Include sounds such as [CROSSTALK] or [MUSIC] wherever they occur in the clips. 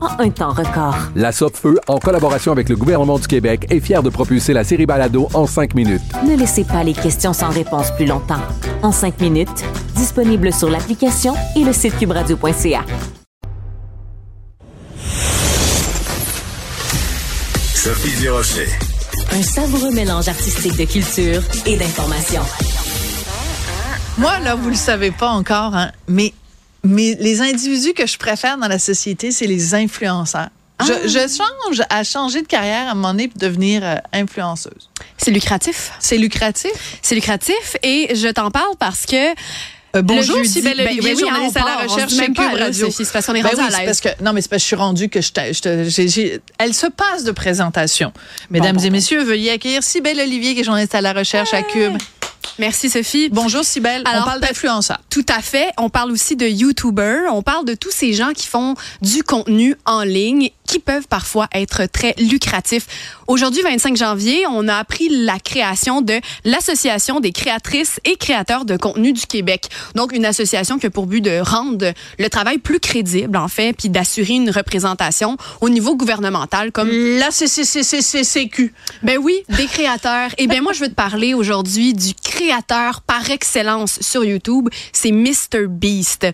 en un temps record. La Feu, en collaboration avec le gouvernement du Québec, est fière de propulser la série Balado en cinq minutes. Ne laissez pas les questions sans réponse plus longtemps. En cinq minutes, disponible sur l'application et le site cubradio.ca. Sophie Durocher. Un savoureux mélange artistique de culture et d'information. Moi, là, vous le savez pas encore, hein, mais mais les individus que je préfère dans la société, c'est les influenceurs. Je, Ah. je change à changer de carrière à un moment donné pour devenir euh, influenceuse. C'est lucratif. C'est lucratif. C'est lucratif et je t'en parle parce que Euh, bonjour, Sybelle ben, Olivier, oui, journaliste on à la recherche chez Cube Radio. C'est parce qu'on est Ben rendu oui, à parce que non, mais c'est parce que je suis rendue que je, je elle se passe de présentation. Mesdames bon, et bon. messieurs, veuillez accueillir Sybelle Olivier, qui est journaliste à la recherche à Cube. Merci Sophie. Bonjour Sybelle, on parle d'influenceurs. Tout à fait. On parle aussi de YouTubers. On parle de tous ces gens qui font du contenu en ligne qui peuvent parfois être très lucratifs. Aujourd'hui, 25 janvier, on a appris la création de l'Association des créatrices et créateurs de contenu du Québec. Donc, une association qui a pour but de rendre le travail plus crédible, en fait, puis d'assurer une représentation au niveau gouvernemental comme Là, c'est CQ. ben oui, des créateurs. Eh bien, moi, je veux te parler aujourd'hui du créateur par excellence sur YouTube. C'est Mr. Beast.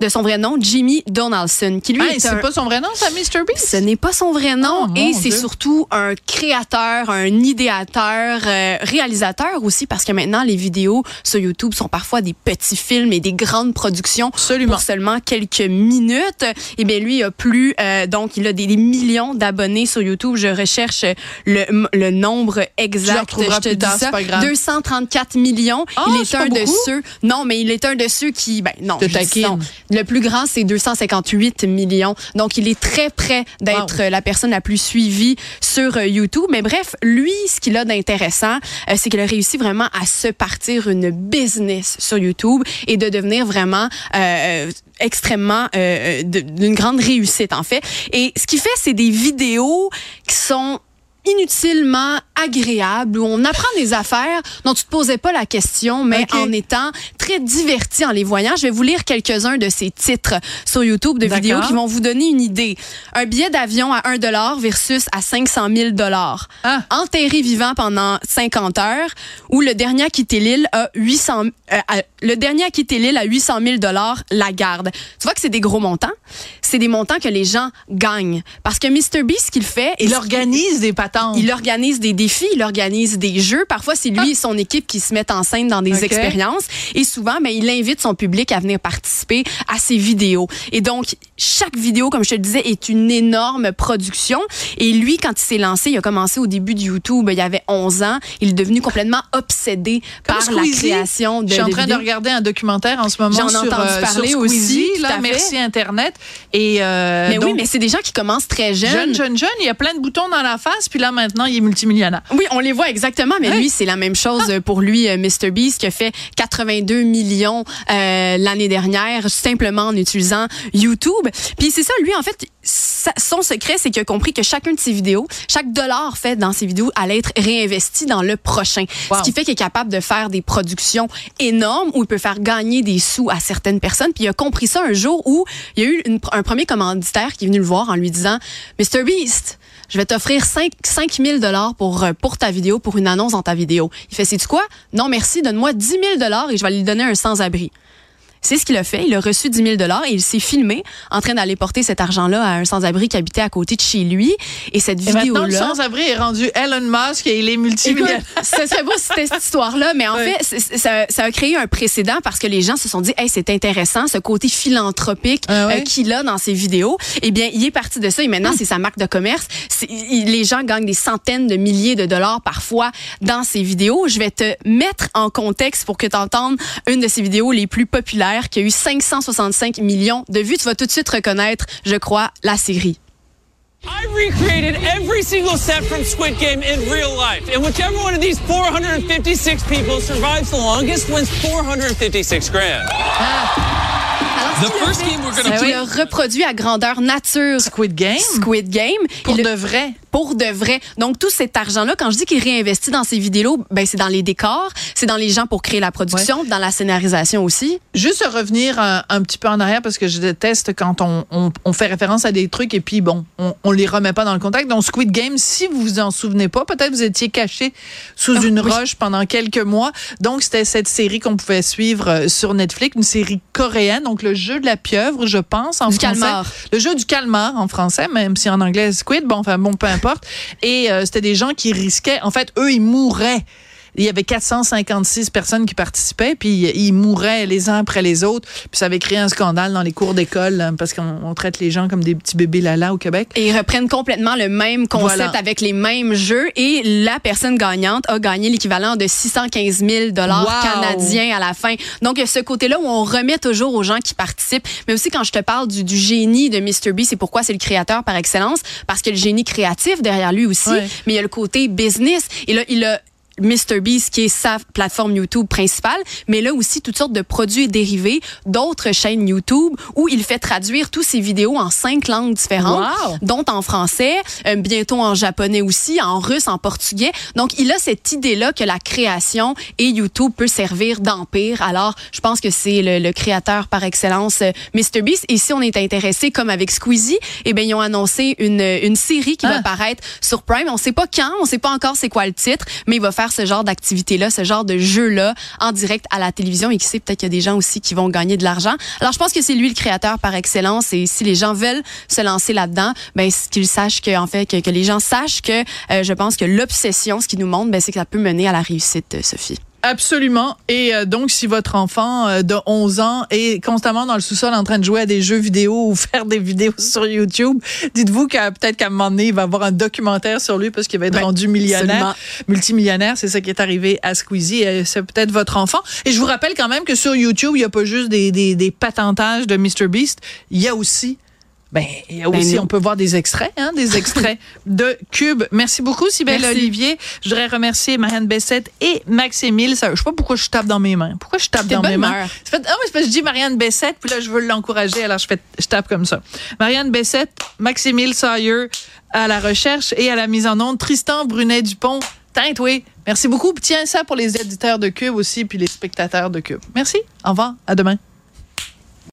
De son vrai nom, Jimmy Donaldson, qui lui Hey, est c'est un... pas son vrai nom, ça, Mr. Beast? Ce n'est pas son vrai nom Oh, et c'est surtout un créateur, un idéateur, euh, réalisateur aussi parce que maintenant les vidéos sur YouTube sont parfois des petits films et des grandes productions Absolument. pour seulement quelques minutes. Et bien lui a plus euh, donc il a des, des millions d'abonnés sur YouTube. Je recherche le, le nombre exact. retrouveras Je te plus dis ça. pas grave. 234 millions. Ah, il est, c'est un de ceux. Non, mais il est un de ceux qui ben je dis non. Le plus grand, c'est 258 millions. Donc, il est très près d'être Wow. euh, la personne la plus suivie sur euh, YouTube. Mais bref, lui, ce qu'il a d'intéressant, euh, c'est qu'il a réussi vraiment à se partir une business sur YouTube et de devenir vraiment euh, extrêmement euh, d'une grande réussite, en fait. Et ce qu'il fait, c'est des vidéos qui sont inutilement agréables où on apprend des affaires dont tu te posais pas la question mais en étant très diverti en les voyant. Je vais vous lire quelques-uns de ces titres sur YouTube de vidéos qui vont vous donner une idée. Un billet d'avion à 1 dollar versus à 500 000 dollars. Ah. Enterré vivant pendant 50 heures ou le dernier à quitter l'île à 800 euh, à- le dernier à quitter l'île à 800 000 dollars la garde. Tu vois que c'est des gros montants. C'est des montants que les gens gagnent parce que Mr Beast ce qu'il fait Il organise des il organise des défis, il organise des jeux. Parfois, c'est lui et son équipe qui se mettent en scène dans des expériences. Et souvent, ben, il invite son public à venir participer à ses vidéos. Et donc, chaque vidéo, comme je te le disais, est une énorme production. Et lui, quand il s'est lancé, il a commencé au début de YouTube, il y avait 11 ans. Il est devenu complètement obsédé Comme par la Squeezie. création de Je suis en train de regarder un documentaire en ce moment J'en ai sur, entendu euh, parler sur aussi, Squeezie, tout là, merci Internet. Et euh, Mais oui, mais c'est des gens qui commencent très jeunes. jeune, jeune, jeune, il y a plein de boutons dans la face, puis là maintenant il est multimillionnaire. Oui, on les voit exactement, mais lui, c'est la même chose euh, pour lui, euh, Mr. Beast, qui a fait 82 millions euh, l'année dernière, simplement en utilisant YouTube. Puis c'est ça, lui, en fait, sa- son secret, c'est qu'il a compris que chacun de ses vidéos, chaque dollar fait dans ses vidéos allait être réinvesti dans le prochain. Wow. Ce qui fait qu'il est capable de faire des productions énormes où il peut faire gagner des sous à certaines personnes. Puis il a compris ça un jour où il y a eu une- un premier commanditaire qui est venu le voir en lui disant, Mr. Beast, je vais t'offrir 5, 000 dollars pour, euh, pour ta vidéo, pour une annonce dans ta vidéo. Il fait, c'est quoi? Non, merci, donne-moi 10 000 dollars et je vais lui donner un sans-abri. C'est ce qu'il a fait. Il a reçu 10 000 dollars et il s'est filmé en train d'aller porter cet argent-là à un sans-abri qui habitait à côté de chez lui. Et cette Et maintenant, le vidéo-là. sans-abri est rendu Elon Musk et il est multimillionnaire. Ce serait beau si c'était cette histoire-là, mais en fait, ça, ça a créé un précédent parce que les gens se sont dit, hey, c'est intéressant, ce côté philanthropique Ah euh, qu'il a dans ses vidéos. Eh bien, il est parti de ça et maintenant, c'est sa marque de commerce. Il- les gens gagnent des centaines de milliers de dollars parfois dans ses vidéos. Je vais te mettre en contexte pour que tu entendes une de ses vidéos les plus populaires qui a eu 565 millions de vues. Tu vas tout de suite reconnaître, je crois, la série. I recreated every single set from Squid Game in real life. And whichever one of these 456 people survives the longest wins 456 grand. The first game we're gonna qu'il a reproduit à grandeur nature Squid Game? Squid Game. Pour Il- de vrai. Pour de vrai. Donc tout cet argent-là, quand je dis qu'il réinvestit dans ses vidéos, ben c'est dans les décors, c'est dans les gens pour créer la production, dans la scénarisation aussi. Juste revenir un, un petit peu en arrière parce que je déteste quand on, on- on fait référence à des trucs et puis bon, on, on les remet pas dans le contexte. Donc Squid Game, si vous vous en souvenez pas, peut-être vous étiez caché sous Ah, une oui. roche pendant quelques mois. Donc c'était cette série qu'on pouvait suivre euh, sur Netflix, une série coréenne. Donc le jeu de la pieuvre, je pense en Du français. calmar. Le jeu du calmar en français, même si en anglais Squid. Bon, enfin bon, peu Et euh, c'était des gens qui risquaient. En fait, eux, ils mourraient. Il y avait 456 personnes qui participaient, puis ils mouraient les uns après les autres. Puis ça avait créé un scandale dans les cours d'école hein, parce qu'on on traite les gens comme des petits bébés lala au Québec. Et ils reprennent complètement le même concept Voilà. avec les mêmes jeux. Et la personne gagnante a gagné l'équivalent de 615 000 dollars Wow. canadiens à la fin. Donc, il y a ce côté-là où on remet toujours aux gens qui participent. Mais aussi, quand je te parle du, du génie de Mr. B, c'est pourquoi c'est le créateur par excellence? Parce que le génie créatif derrière lui aussi. Mais il y a le côté business. Et là, il a MrBeast qui est sa plateforme YouTube principale, mais là aussi toutes sortes de produits dérivés d'autres chaînes YouTube où il fait traduire tous ses vidéos en cinq langues différentes, Wow! dont en français, euh, bientôt en japonais aussi, en russe, en portugais. Donc il a cette idée-là que la création et YouTube peut servir d'empire. Alors je pense que c'est le, le créateur par excellence, euh, MrBeast. Et si on est intéressé, comme avec Squeezie, eh bien ils ont annoncé une, une série qui Ah. va paraître sur Prime. On sait pas quand, on sait pas encore c'est quoi le titre, mais il va faire ce genre d'activité-là, ce genre de jeu-là en direct à la télévision. Et qui sait, peut-être qu'il y a des gens aussi qui vont gagner de l'argent. Alors, je pense que c'est lui le créateur par excellence. Et si les gens veulent se lancer là-dedans, ben, qu'ils sachent que, en fait, que, les gens sachent que euh, je pense que l'obsession, ce qui nous montre, ben, c'est que ça peut mener à la réussite, euh, Sophie. Absolument. Et euh, donc, si votre enfant euh, de 11 ans est constamment dans le sous-sol en train de jouer à des jeux vidéo [LAUGHS] ou faire des vidéos sur YouTube, dites-vous qu'à peut-être qu'à un moment donné, il va avoir un documentaire sur lui parce qu'il va être Ben, rendu millionnaire, absolument. multimillionnaire. C'est ça qui est arrivé à Squeezie. Euh, C'est peut-être votre enfant. Et je vous rappelle quand même que sur YouTube, il n'y a pas juste des, des, des patentages de MrBeast. Il y a aussi ben, Ben aussi, on peut voir des extraits, hein, des extraits [LAUGHS] de Cube. Merci beaucoup, Sybelle. Olivier. Je voudrais remercier Marianne Bessette et Maximile. Ça, je sais pas pourquoi je tape dans mes mains. Pourquoi je tape dans mes mains? fait- ah, mais c'est parce que je dis Marianne Bessette, puis là, je veux l'encourager, alors je, fais, je tape comme ça. Marianne Bessette, Maximile Sawyer à la recherche et à la mise en onde, Tristan Brunet-Dupont. Teinte, oui. Merci beaucoup. Tiens ça pour les éditeurs de Cube aussi, puis les spectateurs de Cube. Merci. Au revoir. À demain.